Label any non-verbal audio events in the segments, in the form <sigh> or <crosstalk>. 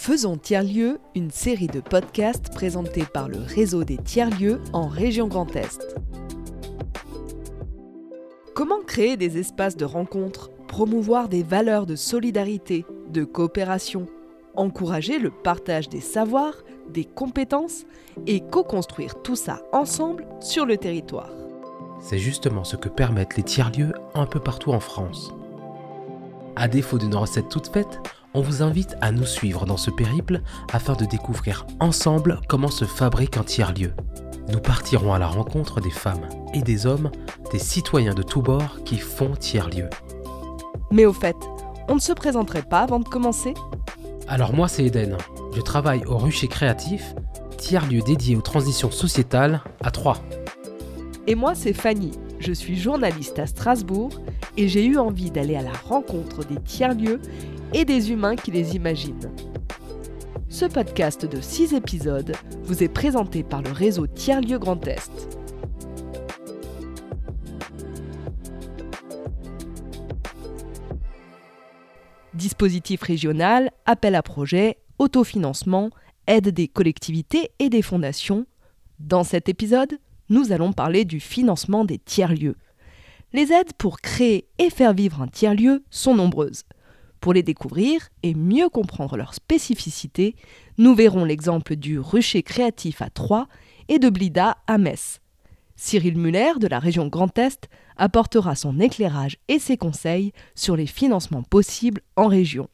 Faisons Tiers-Lieux, une série de podcasts présentés par le réseau des tiers-lieux en région Grand Est. Comment créer des espaces de rencontre, promouvoir des valeurs de solidarité, de coopération, encourager le partage des savoirs, des compétences et co-construire tout ça ensemble sur le territoire? C'est justement ce que permettent les tiers-lieux un peu partout en France. À défaut d'une recette toute faite, on vous invite à nous suivre dans ce périple afin de découvrir ensemble comment se fabrique un tiers-lieu. Nous partirons à la rencontre des femmes et des hommes, des citoyens de tous bords qui font tiers-lieu. Mais au fait, on ne se présenterait pas avant de commencer? Alors moi c'est Eden, je travaille au Rucher Créatif, tiers-lieu dédié aux transitions sociétales à Troyes. Et moi c'est Fanny, je suis journaliste à Strasbourg et j'ai eu envie d'aller à la rencontre des tiers-lieux et des humains qui les imaginent. Ce podcast de 6 épisodes vous est présenté par le réseau Tiers-Lieux Grand Est. Dispositif régional, appel à projet, autofinancement, aide des collectivités et des fondations. Dans cet épisode, nous allons parler du financement des tiers-lieux. Les aides pour créer et faire vivre un tiers-lieu sont nombreuses. Pour les découvrir et mieux comprendre leurs spécificités, nous verrons l'exemple du rucher créatif à Troyes et de Blida à Metz. Cyril Muller de la région Grand Est apportera son éclairage et ses conseils sur les financements possibles en région.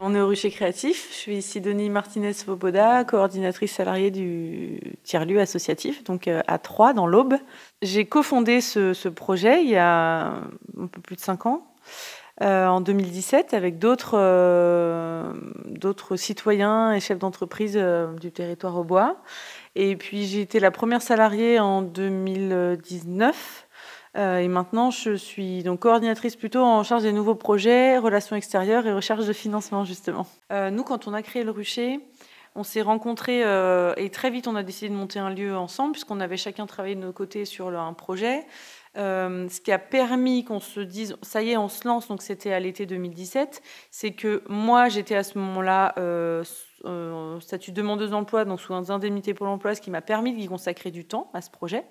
On est au Rucher Créatif. Je suis Sidonie Martinez-Svoboda, coordinatrice salariée du tiers-lieu associatif, donc euh, à Troyes, dans l'Aube. J'ai cofondé ce, ce projet il y a un peu plus de cinq ans. Euh, en 2017 avec d'autres euh, d'autres citoyens et chefs d'entreprise euh, du territoire au bois. Et puis j'ai été la première salariée en 2019. et maintenant, je suis donc coordinatrice plutôt en charge des nouveaux projets, relations extérieures et recherche de financement justement. nous, quand on a créé le rucher, on s'est rencontrés et très vite on a décidé de monter un lieu ensemble puisqu'on avait chacun travaillé de nos côtés sur un projet. Euh, ce qui a permis qu'on se dise, ça y est, on se lance, donc c'était à l'été 2017, c'est que moi, j'étais à ce moment-là euh, euh, statut de demandeuse d'emploi, donc sous indemnité pour l'emploi, ce qui m'a permis d'y consacrer du temps à ce projet,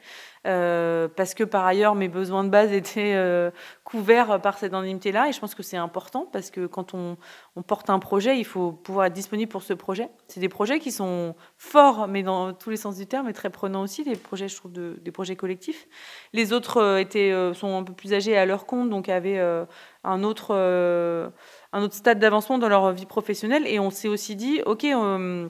euh, parce que par ailleurs mes besoins de base <laughs> étaient euh, couverts par cette indemnité-là, et je pense que c'est important parce que quand on, porte un projet, il faut pouvoir être disponible pour ce projet. C'est des projets qui sont forts, mais dans tous les sens du terme, et très prenants aussi, des projets, je trouve, de, des projets collectifs. Les autres étaient, sont un peu plus âgés à leur compte, donc avaient un autre un autre stade d'avancement dans leur vie professionnelle. Et on s'est aussi dit, OK, on,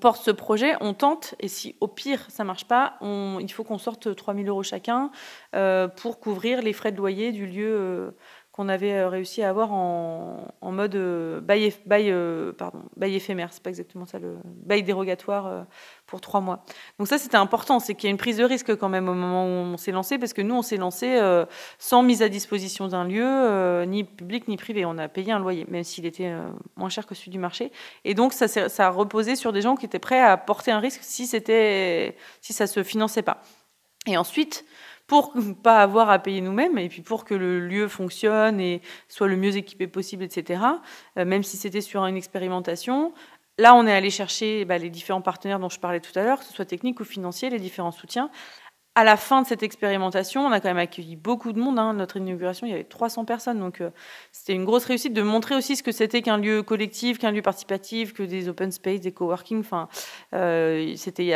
porte ce projet, on tente, et si au pire ça marche pas, il faut qu'on sorte 3000 euros chacun euh, pour couvrir les frais de loyer du lieu euh, qu'on avait euh, réussi à avoir en, mode euh, bail, bail, euh, pardon, bail éphémère, c'est pas exactement ça, le bail dérogatoire pour trois mois. Donc ça, c'était important, c'est qu'il y a une prise de risque quand même au moment où on s'est lancé, parce que nous, on s'est lancé sans mise à disposition d'un lieu, ni public ni privé. On a payé un loyer, même s'il était moins cher que celui du marché. Et donc, ça, ça a reposé sur des gens qui étaient prêts à porter un risque si, si ça se finançait pas. Et ensuite, pour ne <laughs> pas avoir à payer nous-mêmes et puis pour que le lieu fonctionne et soit le mieux équipé possible, etc. Euh, même si c'était sur une expérimentation. Là, on est allé chercher bah, les différents partenaires dont je parlais tout à l'heure, que ce soit technique ou financier, les différents soutiens, à la fin de cette expérimentation, on a quand même accueilli beaucoup de monde. Hein. Notre inauguration, il y avait 300 personnes. Donc, euh, c'était une grosse réussite de montrer aussi ce que c'était qu'un lieu collectif, qu'un lieu participatif, que des open space, des coworking. Enfin, euh, c'était il,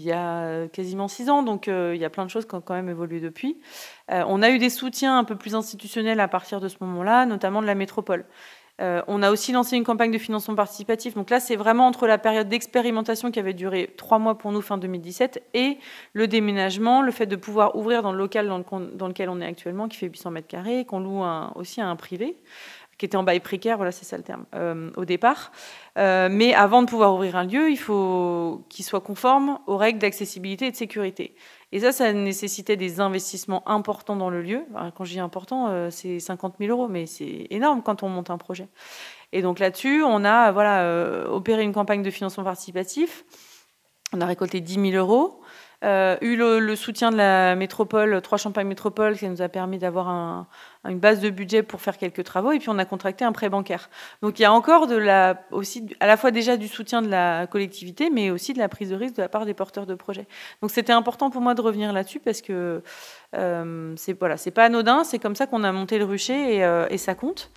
y a, quasiment six ans. Donc, euh, il y a plein de choses qui ont quand même évolué depuis. on a eu des soutiens un peu plus institutionnels à partir de ce moment-là, notamment de la métropole. Euh, on a aussi lancé une campagne de financement participatif. Donc là, c'est vraiment entre la période d'expérimentation qui avait duré trois mois pour nous fin 2017 et le déménagement, le fait de pouvoir ouvrir dans le local dans, lequel on est actuellement, qui fait 800 mètres carrés, qu'on loue aussi à un privé qui était en bail précaire, voilà, c'est ça le terme, euh, au départ. Euh, mais avant de pouvoir ouvrir un lieu, il faut qu'il soit conforme aux règles d'accessibilité et de sécurité. Et ça, ça nécessitait des investissements importants dans le lieu. quand je dis important, euh, c'est 50 000 euros, mais c'est énorme quand on monte un projet. Et donc là-dessus, on a voilà, opéré une campagne de financement participatif. On a récolté 10 000 euros. Euh, eu le, soutien de la métropole, Trois Champagne Métropole, qui nous a permis d'avoir une base de budget pour faire quelques travaux, et puis on a contracté un prêt bancaire. Donc il y a encore aussi, à la fois déjà du soutien de la collectivité, mais aussi de la prise de risque de la part des porteurs de projets. Donc c'était important pour moi de revenir là-dessus parce que euh, c'est voilà, c'est pas anodin, c'est comme ça qu'on a monté le rucher et, euh, et ça compte.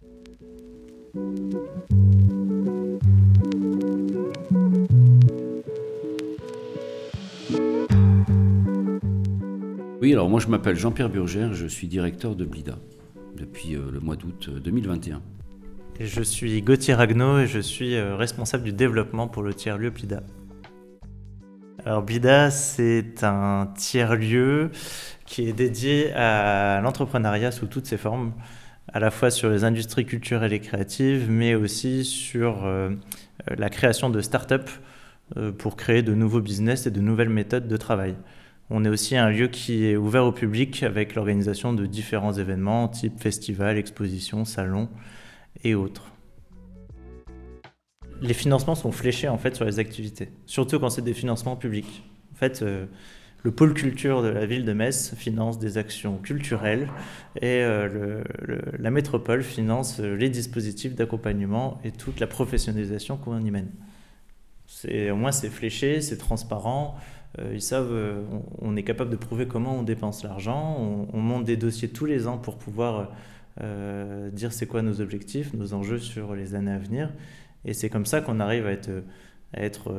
Oui, alors moi je m'appelle Jean-Pierre Burgère, je suis directeur de Blida depuis euh, le mois d'août 2021. Euh, je suis Gauthier Ragnaud et je suis euh, responsable du développement pour le tiers-lieu Blida. Alors Blida, c'est un tiers-lieu qui est dédié à l'entrepreneuriat sous toutes ses formes, à la fois sur les industries culturelles et créatives, mais aussi sur la création de start-up pour créer de nouveaux business et de nouvelles méthodes de travail. On est aussi un lieu qui est ouvert au public avec l'organisation de différents événements type festivals, expositions, salons et autres. Les financements sont fléchés en fait sur les activités, surtout quand c'est des financements publics. En fait, euh, le pôle culture de la ville de Metz finance des actions culturelles et euh, la métropole finance euh, les dispositifs d'accompagnement et toute la professionnalisation qu'on y mène. Au moins c'est fléché, c'est transparent, ils savent, euh, on, est capable de prouver comment on dépense l'argent. On, monte des dossiers tous les ans pour pouvoir euh, dire c'est quoi nos objectifs, nos enjeux sur les années à venir. Et c'est comme ça qu'on arrive à être,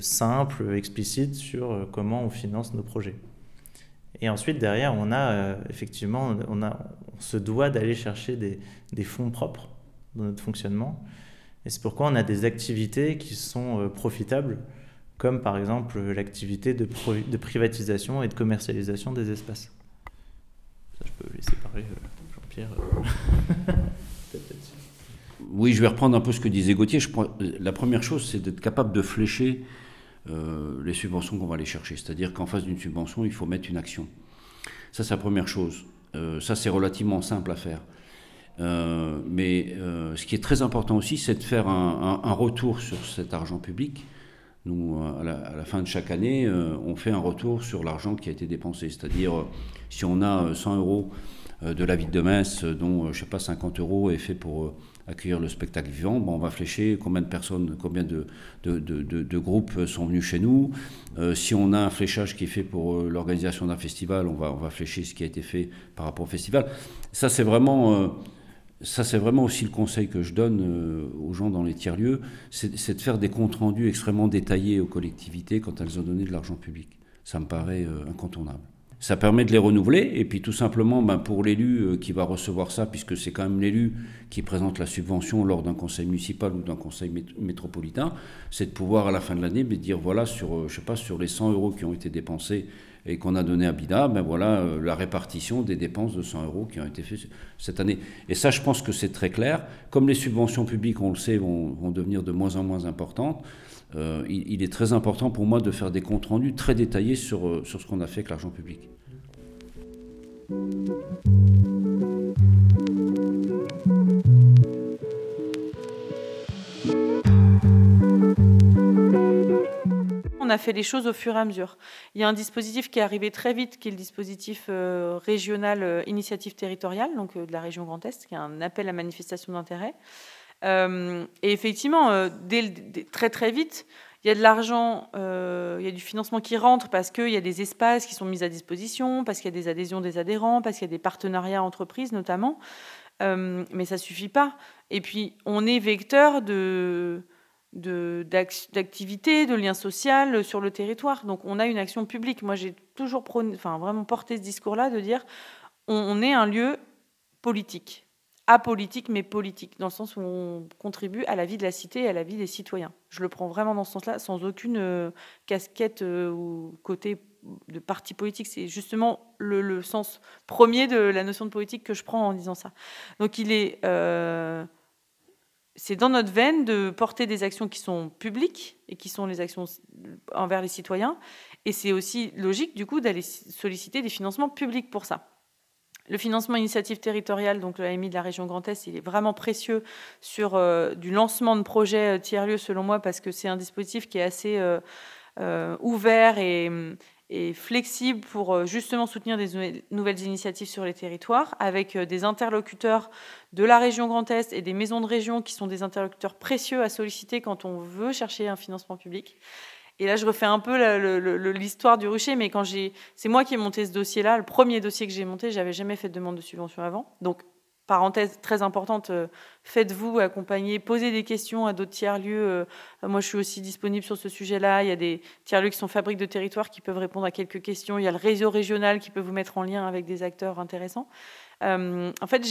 simple, explicite sur comment on finance nos projets. Et ensuite, derrière, on a effectivement, on, a, on se doit d'aller chercher des, fonds propres dans notre fonctionnement. Et c'est pourquoi on a des activités qui sont profitables comme par exemple l'activité de, privatisation et de commercialisation des espaces. Ça, je peux laisser parler euh, Jean-Pierre. Euh, <laughs> oui, je vais reprendre un peu ce que disait Gauthier. La première chose, c'est d'être capable de flécher euh, les subventions qu'on va aller chercher. C'est-à-dire qu'en face d'une subvention, il faut mettre une action. Ça, c'est la première chose. ça, c'est relativement simple à faire. mais ce qui est très important aussi, c'est de faire un, retour sur cet argent public nous, à la, fin de chaque année, euh, on fait un retour sur l'argent qui a été dépensé. C'est-à-dire, euh, si on a 100 euh, euros de la ville de Metz, dont, je sais pas, 50 euros est fait pour accueillir le spectacle vivant, bon, on va flécher combien de personnes, combien de, groupes sont venus chez nous? si on a un fléchage qui est fait pour l'organisation d'un festival, on va, on va flécher ce qui a été fait par rapport au festival. Ça, c'est vraiment ça, c'est vraiment aussi le conseil que je donne euh, aux gens dans les tiers-lieux, c'est de faire des comptes rendus extrêmement détaillés aux collectivités quand elles ont donné de l'argent public. Ça me paraît euh, incontournable. Ça permet de les renouveler, et puis tout simplement, ben, pour l'élu euh, qui va recevoir ça, puisque c'est quand même l'élu qui présente la subvention lors d'un conseil municipal ou d'un conseil métropolitain, c'est de pouvoir à la fin de l'année ben, dire voilà, sur, je sais pas, sur les 100 euros qui ont été dépensés et qu'on a donné à Bida, ben voilà euh, la répartition des dépenses de 100 euros qui ont été faites cette année. Et ça, je pense que c'est très clair. Comme les subventions publiques, on le sait, vont, devenir de moins en moins importantes, euh, il, est très important pour moi de faire des comptes rendus très détaillés sur, euh, sur ce qu'on a fait avec l'argent public. On a fait les choses au fur et à mesure. Il y a un dispositif qui est arrivé très vite, qui est le dispositif euh, régional euh, initiative territoriale, donc euh, de la région Grand Est, qui est un appel à manifestation d'intérêt. et effectivement, très très vite, il y a de l'argent, il y a du financement qui rentre parce qu'il y a des espaces qui sont mis à disposition, parce qu'il y a des adhésions des adhérents, parce qu'il y a des partenariats entreprises notamment. mais ça suffit pas. Et puis, on est vecteur de d'activité, de, lien social sur le territoire. Donc on a une action publique. Moi j'ai toujours enfin, vraiment porté ce discours-là de dire on, est un lieu politique, apolitique mais politique, dans le sens où on contribue à la vie de la cité et à la vie des citoyens. Je le prends vraiment dans ce sens-là, sans aucune euh, casquette euh, ou côté de parti politique. C'est justement le, sens premier de la notion de politique que je prends en disant ça. Donc il est... Euh, c'est dans notre veine de porter des actions qui sont publiques et qui sont les actions envers les citoyens. Et c'est aussi logique, du coup, d'aller solliciter des financements publics pour ça. Le financement initiative territoriale, donc l'AMI de la région Grand Est, il est vraiment précieux sur euh, du lancement de projets euh, tiers-lieux, selon moi, parce que c'est un dispositif qui est assez euh, ouvert et, et flexible pour justement soutenir des nouvelles initiatives sur les territoires, avec des interlocuteurs de la région Grand Est et des maisons de région qui sont des interlocuteurs précieux à solliciter quand on veut chercher un financement public. Et là, je refais un peu l'histoire du rucher, mais quand j'ai, c'est moi qui ai monté ce dossier-là, le premier dossier que j'ai monté, j'avais jamais fait de demande de subvention avant. Donc, parenthèse très importante, euh, faites-vous accompagner, posez des questions à d'autres tiers-lieux. Euh, moi, je suis aussi disponible sur ce sujet-là. Il y a des tiers-lieux qui sont fabriques de territoire qui peuvent répondre à quelques questions. Il y a le réseau régional qui peut vous mettre en lien avec des acteurs intéressants. Euh, en fait,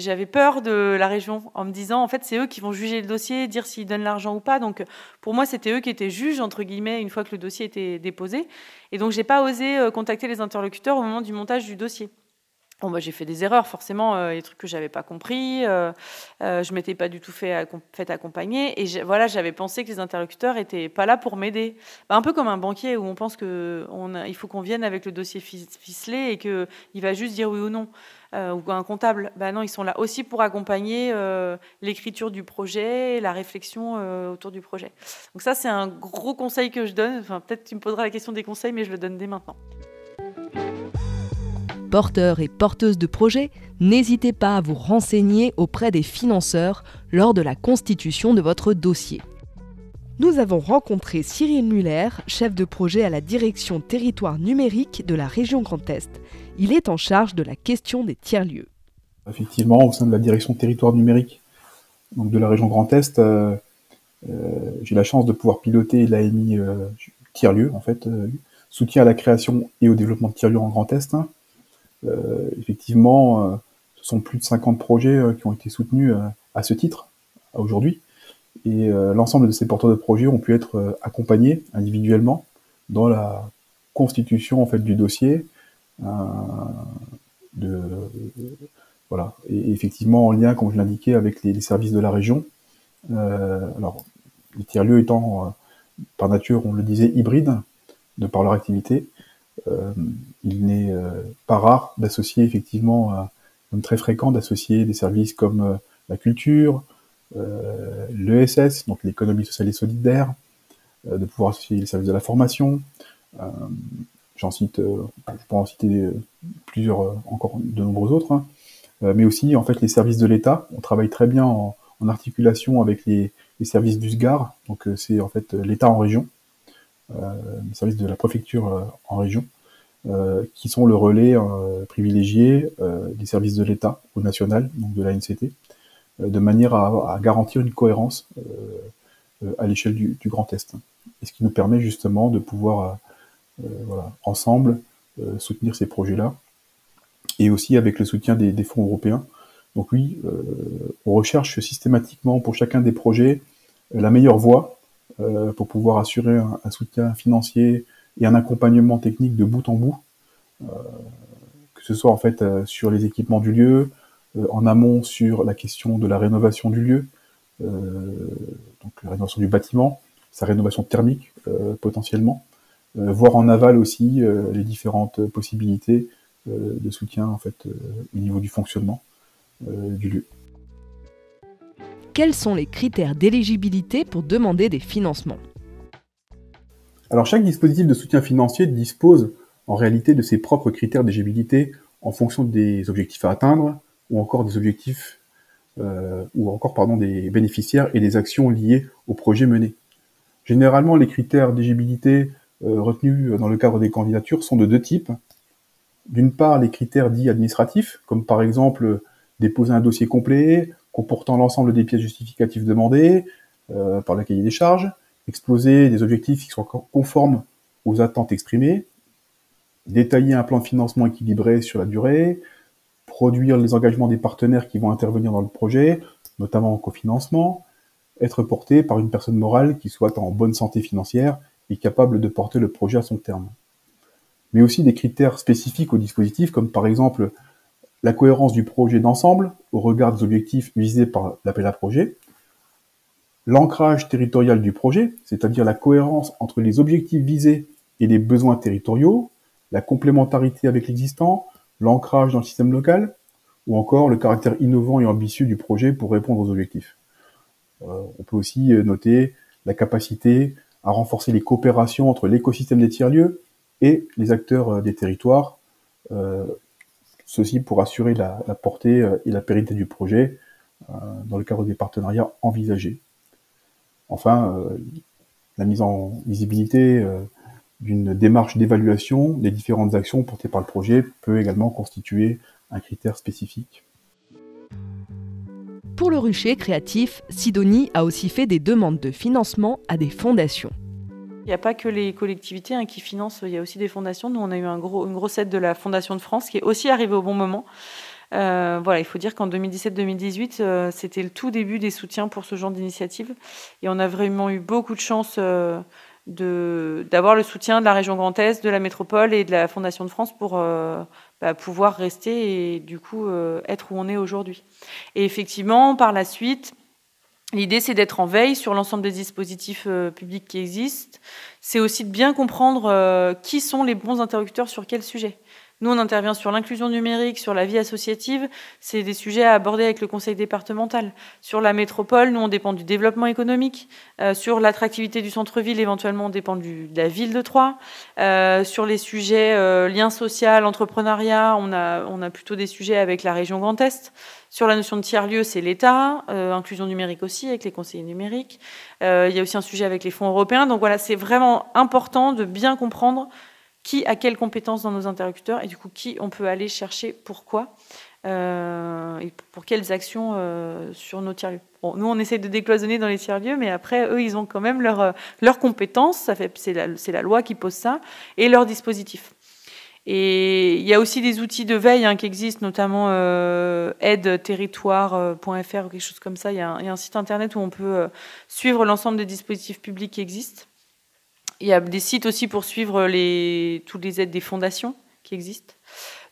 j'avais peur de la région en me disant, en fait, c'est eux qui vont juger le dossier, dire s'ils donnent l'argent ou pas. Donc, pour moi, c'était eux qui étaient juges, entre guillemets, une fois que le dossier était déposé. Et donc, j'ai pas osé contacter les interlocuteurs au moment du montage du dossier. Bon, bah, j'ai fait des erreurs, forcément, euh, des trucs que j'avais pas compris. Euh, euh, je m'étais pas du tout fait, accompagner. Et voilà, j'avais pensé que les interlocuteurs étaient pas là pour m'aider. Bah, un peu comme un banquier où on pense qu'il faut qu'on vienne avec le dossier ficelé et qu'il va juste dire oui ou non. ou un comptable. Bah, non, ils sont là aussi pour accompagner l'écriture du projet, la réflexion autour du projet. Donc ça, c'est un gros conseil que je donne. Enfin, peut-être tu me poseras la question des conseils, mais je le donne dès maintenant porteurs et porteuses de projets, n'hésitez pas à vous renseigner auprès des financeurs lors de la constitution de votre dossier. Nous avons rencontré Cyril Muller, chef de projet à la direction territoire numérique de la région Grand Est. Il est en charge de la question des tiers-lieux. Effectivement, au sein de la direction territoire numérique donc de la région Grand Est, euh, euh, j'ai la chance de pouvoir piloter l'AMI euh, tiers-lieux, en fait, soutien à la création et au développement de tiers-lieux en Grand Est. Euh, effectivement, euh, ce sont plus de 50 projets euh, qui ont été soutenus à ce titre aujourd'hui. Et l'ensemble de ces porteurs de projets ont pu être accompagnés individuellement dans la constitution en fait du dossier. voilà. Et effectivement en lien, comme je l'indiquais, avec les, services de la région. alors, les tiers-lieux étant par nature, on le disait, hybrides, de par leur activité, euh, il n'est euh, pas rare d'associer effectivement, comme très fréquent, d'associer des services comme euh, la culture, l'ESS, donc l'économie sociale et solidaire, de pouvoir associer les services de la formation. J'en cite, je peux en citer plusieurs, encore de nombreux autres, hein. mais aussi en fait les services de l'État. On travaille très bien en, articulation avec les, les services du SGAR, donc c'est en fait l'État en région, euh, les services de la préfecture euh, en région, euh, qui sont le relais privilégié des services de l'État au national, donc de la NCT, de manière à, garantir une cohérence à l'échelle du, Grand Est. Et ce qui nous permet justement de pouvoir, ensemble, soutenir ces projets-là, et aussi avec le soutien des, fonds européens. Donc oui, on recherche systématiquement pour chacun des projets la meilleure voie euh, pour pouvoir assurer un, soutien financier et un accompagnement technique de bout en bout, euh, que ce soit en fait euh, sur les équipements du lieu, en amont sur la question de la rénovation du lieu, donc la rénovation du bâtiment, sa rénovation thermique potentiellement, voire en aval aussi les différentes possibilités de soutien en fait au niveau du fonctionnement du lieu quels sont les critères d'éligibilité pour demander des financements Alors chaque dispositif de soutien financier dispose en réalité de ses propres critères d'éligibilité en fonction des objectifs à atteindre ou encore des objectifs euh, ou encore des bénéficiaires et des actions liées au projet mené. Généralement, les critères d'éligibilité euh, retenus dans le cadre des candidatures sont de deux types. D'une part, les critères dits administratifs, comme par exemple déposer un dossier complet, comportant l'ensemble des pièces justificatives demandées euh, par le cahier des charges, exposer des objectifs qui soient conformes aux attentes exprimées, détailler un plan de financement équilibré sur la durée, produire les engagements des partenaires qui vont intervenir dans le projet, notamment en cofinancement, être porté par une personne morale qui soit en bonne santé financière et capable de porter le projet à son terme. Mais aussi des critères spécifiques au dispositif, comme par exemple la cohérence du projet d'ensemble au regard des objectifs visés par l'appel à projet, l'ancrage territorial du projet, c'est-à-dire la cohérence entre les objectifs visés et les besoins territoriaux, la complémentarité avec l'existant, l'ancrage dans le système local, ou encore le caractère innovant et ambitieux du projet pour répondre aux objectifs. Euh, on peut aussi euh, noter la capacité à renforcer les coopérations entre l'écosystème des tiers-lieux et les acteurs des territoires, ceci pour assurer la, portée et la pérennité du projet dans le cadre des partenariats envisagés. Enfin, la mise en visibilité d'une démarche d'évaluation des différentes actions portées par le projet peut également constituer un critère spécifique. Pour le rucher créatif, Sidonie a aussi fait des demandes de financement à des fondations. Il n'y a pas que les collectivités hein, qui financent, il y a aussi des fondations. Nous, on a eu une grosse aide de la Fondation de France qui est aussi arrivée au bon moment. Euh, voilà, il faut dire qu'en 2017-2018, euh, c'était le tout début des soutiens pour ce genre d'initiative. Et on a vraiment eu beaucoup de chance euh, d'avoir le soutien de la région Grand Est, de la métropole et de la Fondation de France pour bah, pouvoir rester et du coup être où on est aujourd'hui. Et effectivement, par la suite, l'idée c'est d'être en veille sur l'ensemble des dispositifs euh, publics qui existent. C'est aussi de bien comprendre qui sont les bons interlocuteurs sur quel sujet. Nous, on intervient sur l'inclusion numérique, sur la vie associative. C'est des sujets à aborder avec le conseil départemental. Sur la métropole, nous, on dépend du développement économique. Euh, sur l'attractivité du centre-ville, éventuellement, on dépend de la ville de Troyes. Euh, sur les sujets euh, liens social, entrepreneuriat, on a, on a plutôt des sujets avec la région Grand Est. Sur la notion de tiers-lieu, c'est l'État, inclusion numérique aussi avec les conseillers numériques. il y a aussi un sujet avec les fonds européens. Donc voilà, c'est vraiment important de bien comprendre qui a quelles compétences dans nos interlocuteurs et du coup qui on peut aller chercher pourquoi euh, et pour quelles actions euh, sur nos tiers-lieux. Bon, nous, on essaie de décloisonner dans les tiers-lieux, mais après, eux, ils ont quand même leurs euh, leur compétences, c'est la, la, loi qui pose ça, et leur dispositif. Et il y a aussi des outils de veille hein, qui existent, notamment euh, aide-territoire.fr ou quelque chose comme ça. Il y, il y, a un, site internet où on peut suivre l'ensemble des dispositifs publics qui existent. Il y a des sites aussi pour suivre les, toutes les aides des fondations qui existent.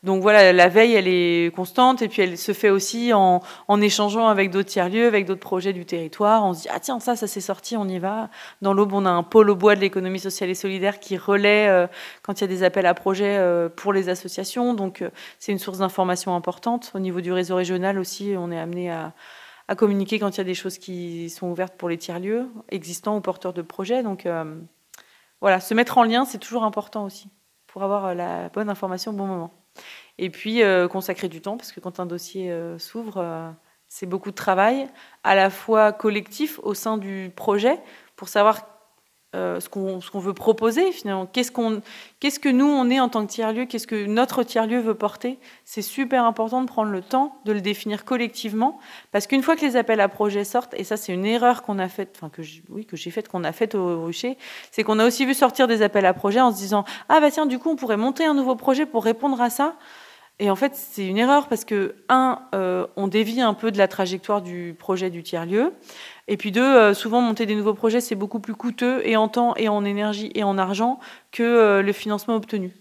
Donc voilà, la veille, elle est constante et puis elle se fait aussi en, en échangeant avec d'autres tiers-lieux, avec d'autres projets du territoire. On se dit, ah tiens, ça, ça s'est sorti, on y va. Dans l'Aube, on a un pôle au bois de l'économie sociale et solidaire qui relaie euh, quand il y a des appels à projets euh, pour les associations. Donc euh, c'est une source d'information importante. Au niveau du réseau régional aussi, on est amené à, à, communiquer quand il y a des choses qui sont ouvertes pour les tiers-lieux existants ou porteurs de projets. Donc voilà, se mettre en lien, c'est toujours important aussi pour avoir euh, la bonne information au bon moment. Et puis euh, consacrer du temps, parce que quand un dossier euh, s'ouvre, c'est beaucoup de travail, à la fois collectif au sein du projet, pour savoir euh, ce qu'on veut proposer finalement. Qu'est-ce qu'on, qu'est-ce que nous on est en tant que tiers-lieu, qu'est-ce que notre tiers-lieu veut porter? C'est super important de prendre le temps de le définir collectivement, parce qu'une fois que les appels à projets sortent, et ça c'est une erreur qu'on a faite, enfin que oui que j'ai faite, qu'on a faite au Rucher, c'est qu'on a aussi vu sortir des appels à projets en se disant ah bah tiens du coup on pourrait monter un nouveau projet pour répondre à ça. Et en fait, c'est une erreur parce que, un, euh, on dévie un peu de la trajectoire du projet du tiers-lieu. Et puis deux, euh, souvent monter des nouveaux projets, c'est beaucoup plus coûteux et en temps et en énergie et en argent que euh, le financement obtenu.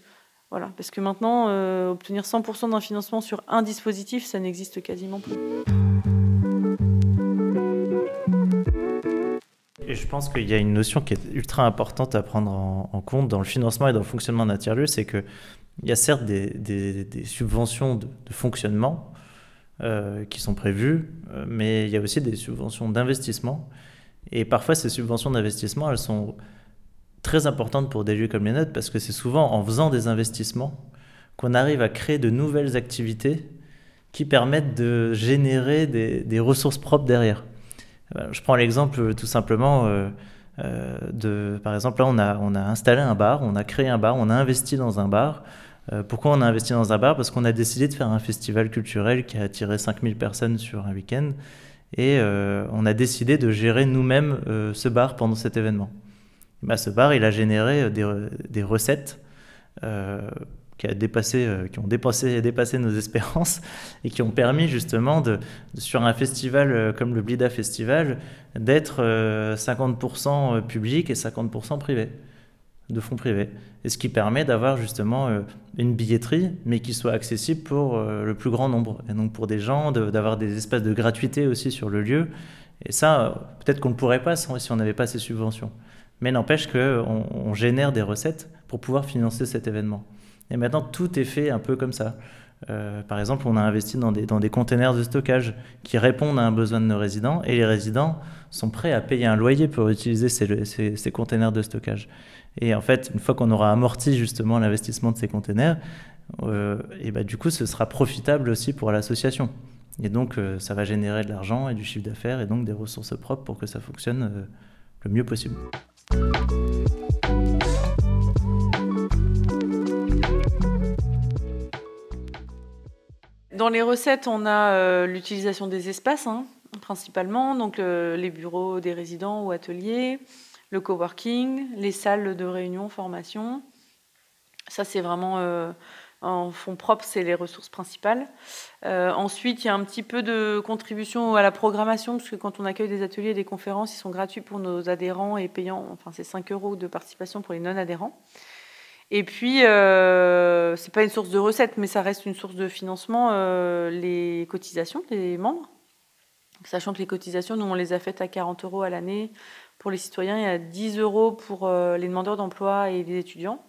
Voilà, parce que maintenant, obtenir 100% d'un financement sur un dispositif, ça n'existe quasiment plus. Et je pense qu'il y a une notion qui est ultra importante à prendre en, compte dans le financement et dans le fonctionnement d'un tiers-lieu, c'est que il y a certes des, subventions de, fonctionnement euh, qui sont prévues, euh, mais il y a aussi des subventions d'investissement. Et parfois, ces subventions d'investissement, elles sont très importantes pour des lieux comme les nôtres parce que c'est souvent en faisant des investissements qu'on arrive à créer de nouvelles activités qui permettent de générer des, ressources propres derrière. Euh, je prends l'exemple tout simplement de, par exemple, là, on a, on a installé un bar, on a créé un bar, on a investi dans un bar. Euh, pourquoi on a investi dans un bar Parce qu'on a décidé de faire un festival culturel qui a attiré 5000 personnes sur un week-end. Et euh, on a décidé de gérer nous-mêmes euh, ce bar pendant cet événement. Bah, ce bar, il a généré des, recettes qui, ont dépassé, dépassé, nos espérances <laughs> et qui ont permis justement, de, sur un festival comme le Blida Festival, d'être 50% public et 50% privé de fonds privés. Et ce qui permet d'avoir justement euh, une billetterie, mais qui soit accessible pour euh, le plus grand nombre. Et donc pour des gens, d'avoir des espaces de gratuité aussi sur le lieu. Et ça, peut-être qu'on ne pourrait pas si on n'avait pas ces subventions. Mais n'empêche qu'on on génère des recettes pour pouvoir financer cet événement. Et maintenant, tout est fait un peu comme ça. Par exemple, on a investi dans des, dans des containers de stockage qui répondent à un besoin de nos résidents et les résidents sont prêts à payer un loyer pour utiliser ces, ces, ces containers de stockage. Et en fait, une fois qu'on aura amorti justement l'investissement de ces containers, euh, et bah, du coup, ce sera profitable aussi pour l'association. Et donc, euh, ça va générer de l'argent et du chiffre d'affaires et donc des ressources propres pour que ça fonctionne euh, le mieux possible. Dans les recettes, on a l'utilisation des espaces, hein, principalement, donc les bureaux des résidents ou ateliers, le coworking, les salles de réunion, formation. Ça, c'est vraiment euh, en fonds propres, c'est les ressources principales. Euh, ensuite, il y a un petit peu de contribution à la programmation, parce que quand on accueille des ateliers et des conférences, ils sont gratuits pour nos adhérents et payants, enfin, c'est 5 euros de participation pour les non-adhérents. Et puis, euh, c'est pas une source de recettes, mais ça reste une source de financement, euh, les cotisations des membres. Sachant que les cotisations, nous, on les a faites à 40 euros à l'année pour les citoyens et à 10 euros pour euh, les demandeurs d'emploi et les étudiants.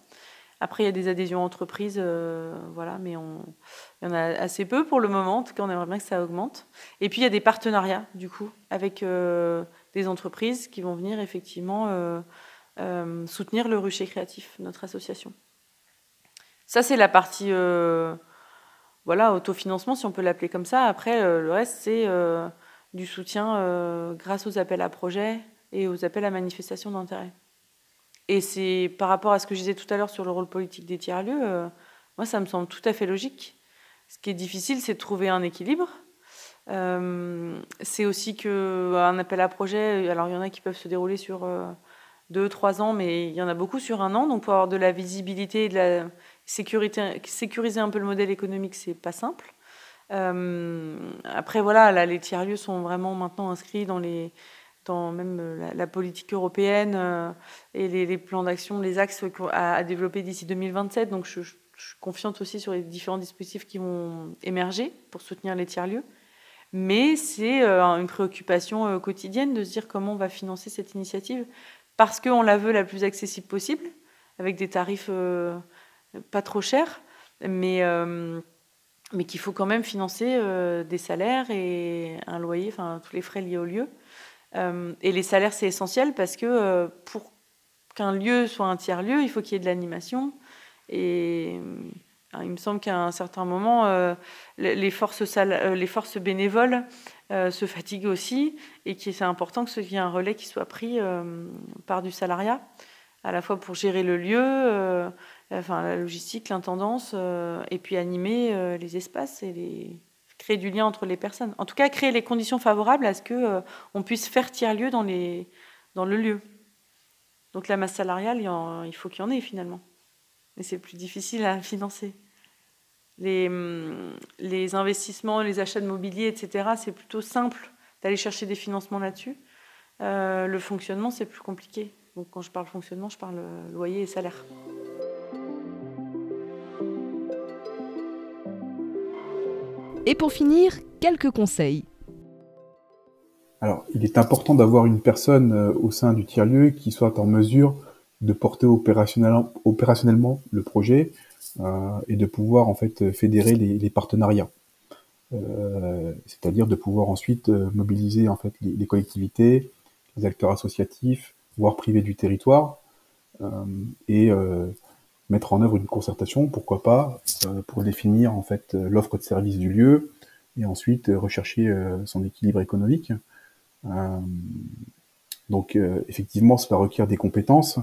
Après, il y a des adhésions entreprises, euh, voilà, mais on, il y en a assez peu pour le moment. En tout cas, on aimerait bien que ça augmente. Et puis, il y a des partenariats, du coup, avec des entreprises qui vont venir effectivement soutenir le rucher créatif, notre association. Ça, c'est la partie, voilà, autofinancement, si on peut l'appeler comme ça. Après, le reste, c'est du soutien grâce aux appels à projets, et aux appels à manifestation d'intérêt. Et c'est par rapport à ce que je disais tout à l'heure sur le rôle politique des tiers-lieux, euh, moi ça me semble tout à fait logique. Ce qui est difficile, c'est de trouver un équilibre. Euh, c'est aussi qu'un appel à projet, alors il y en a qui peuvent se dérouler sur euh, deux, trois ans, mais il y en a beaucoup sur un an. Donc pour avoir de la visibilité et de la sécurité, sécuriser un peu le modèle économique, c'est pas simple. après voilà, là, les tiers-lieux sont vraiment maintenant inscrits dans les dans même euh, la, politique européenne euh, et les, plans d'action, les axes à, développer d'ici 2027. Donc je, suis confiante aussi sur les différents dispositifs qui vont émerger pour soutenir les tiers-lieux. Mais c'est euh, une préoccupation quotidienne de se dire comment on va financer cette initiative parce qu'on la veut la plus accessible possible, avec des tarifs pas trop chers, mais, mais qu'il faut quand même financer des salaires et un loyer, enfin tous les frais liés au lieu. Euh, et les salaires, c'est essentiel parce que euh, pour qu'un lieu soit un tiers-lieu, il faut qu'il y ait de l'animation. Et euh, il me semble qu'à un certain moment, les, forces les forces bénévoles se fatiguent aussi et que c'est important que ce soit un relais qui soit pris par du salariat, à la fois pour gérer le lieu, enfin, la logistique, l'intendance, et puis animer les espaces et créer du lien entre les personnes. En tout cas, créer les conditions favorables à ce que euh, on puisse faire tiers-lieu dans, le lieu. Donc la masse salariale, il, faut qu'il y en ait finalement. Mais c'est plus difficile à financer. Les, hum, les investissements, les achats de mobilier, etc., c'est plutôt simple d'aller chercher des financements là-dessus. Euh, le fonctionnement, c'est plus compliqué. Donc quand je parle fonctionnement, je parle euh, loyer et salaire. Et pour finir, quelques conseils. Alors, il est important d'avoir une personne euh, au sein du tiers-lieu qui soit en mesure de porter opérationnellement le projet euh, et de pouvoir en fait fédérer les, partenariats. Euh, c'est-à-dire de pouvoir ensuite mobiliser en fait les, collectivités, les acteurs associatifs, voire privés du territoire, et mettre en œuvre une concertation, pourquoi pas, euh, pour définir en fait euh, l'offre de service du lieu et ensuite euh, rechercher son équilibre économique. donc effectivement, cela requiert des compétences,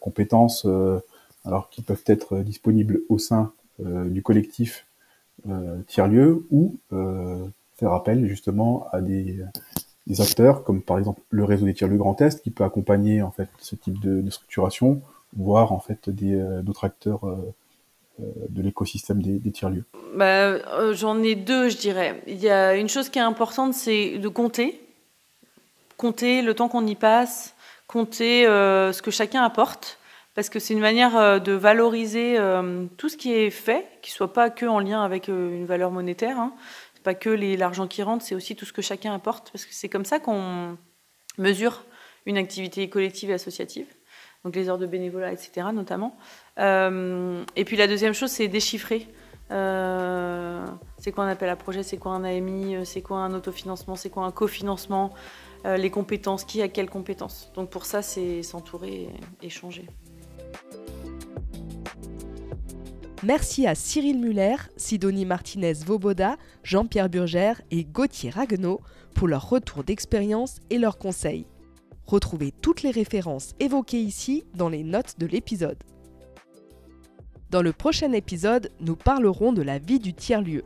compétences alors qui peuvent être disponibles au sein du collectif tiers-lieu ou faire appel justement à des, acteurs comme par exemple le réseau des tiers-lieux Grand Est qui peut accompagner en fait ce type de structuration voir en fait euh, d'autres acteurs euh, euh, de l'écosystème des, tiers-lieux bah, J'en ai deux, je dirais. Il y a une chose qui est importante, c'est de compter. Compter le temps qu'on y passe, compter ce que chacun apporte, parce que c'est une manière de valoriser tout ce qui est fait, qui soit pas que en lien avec une valeur monétaire. Hein. C'est pas que l'argent qui rentre, c'est aussi tout ce que chacun apporte, parce que c'est comme ça qu'on mesure une activité collective et associative donc les heures de bénévolat, etc. notamment. Euh, et puis la deuxième chose, c'est déchiffrer c'est quoi un appel à projet, c'est quoi un AMI, c'est quoi un autofinancement, c'est quoi un cofinancement, les compétences, qui a quelles compétences. Donc pour ça, c'est s'entourer et échanger. Merci à Cyril Muller, Sidonie Martinez-Voboda, Jean-Pierre Burgère et Gauthier Raguenot pour leur retour d'expérience et leurs conseils. Retrouvez toutes les références évoquées ici dans les notes de l'épisode. Dans le prochain épisode, nous parlerons de la vie du tiers-lieu.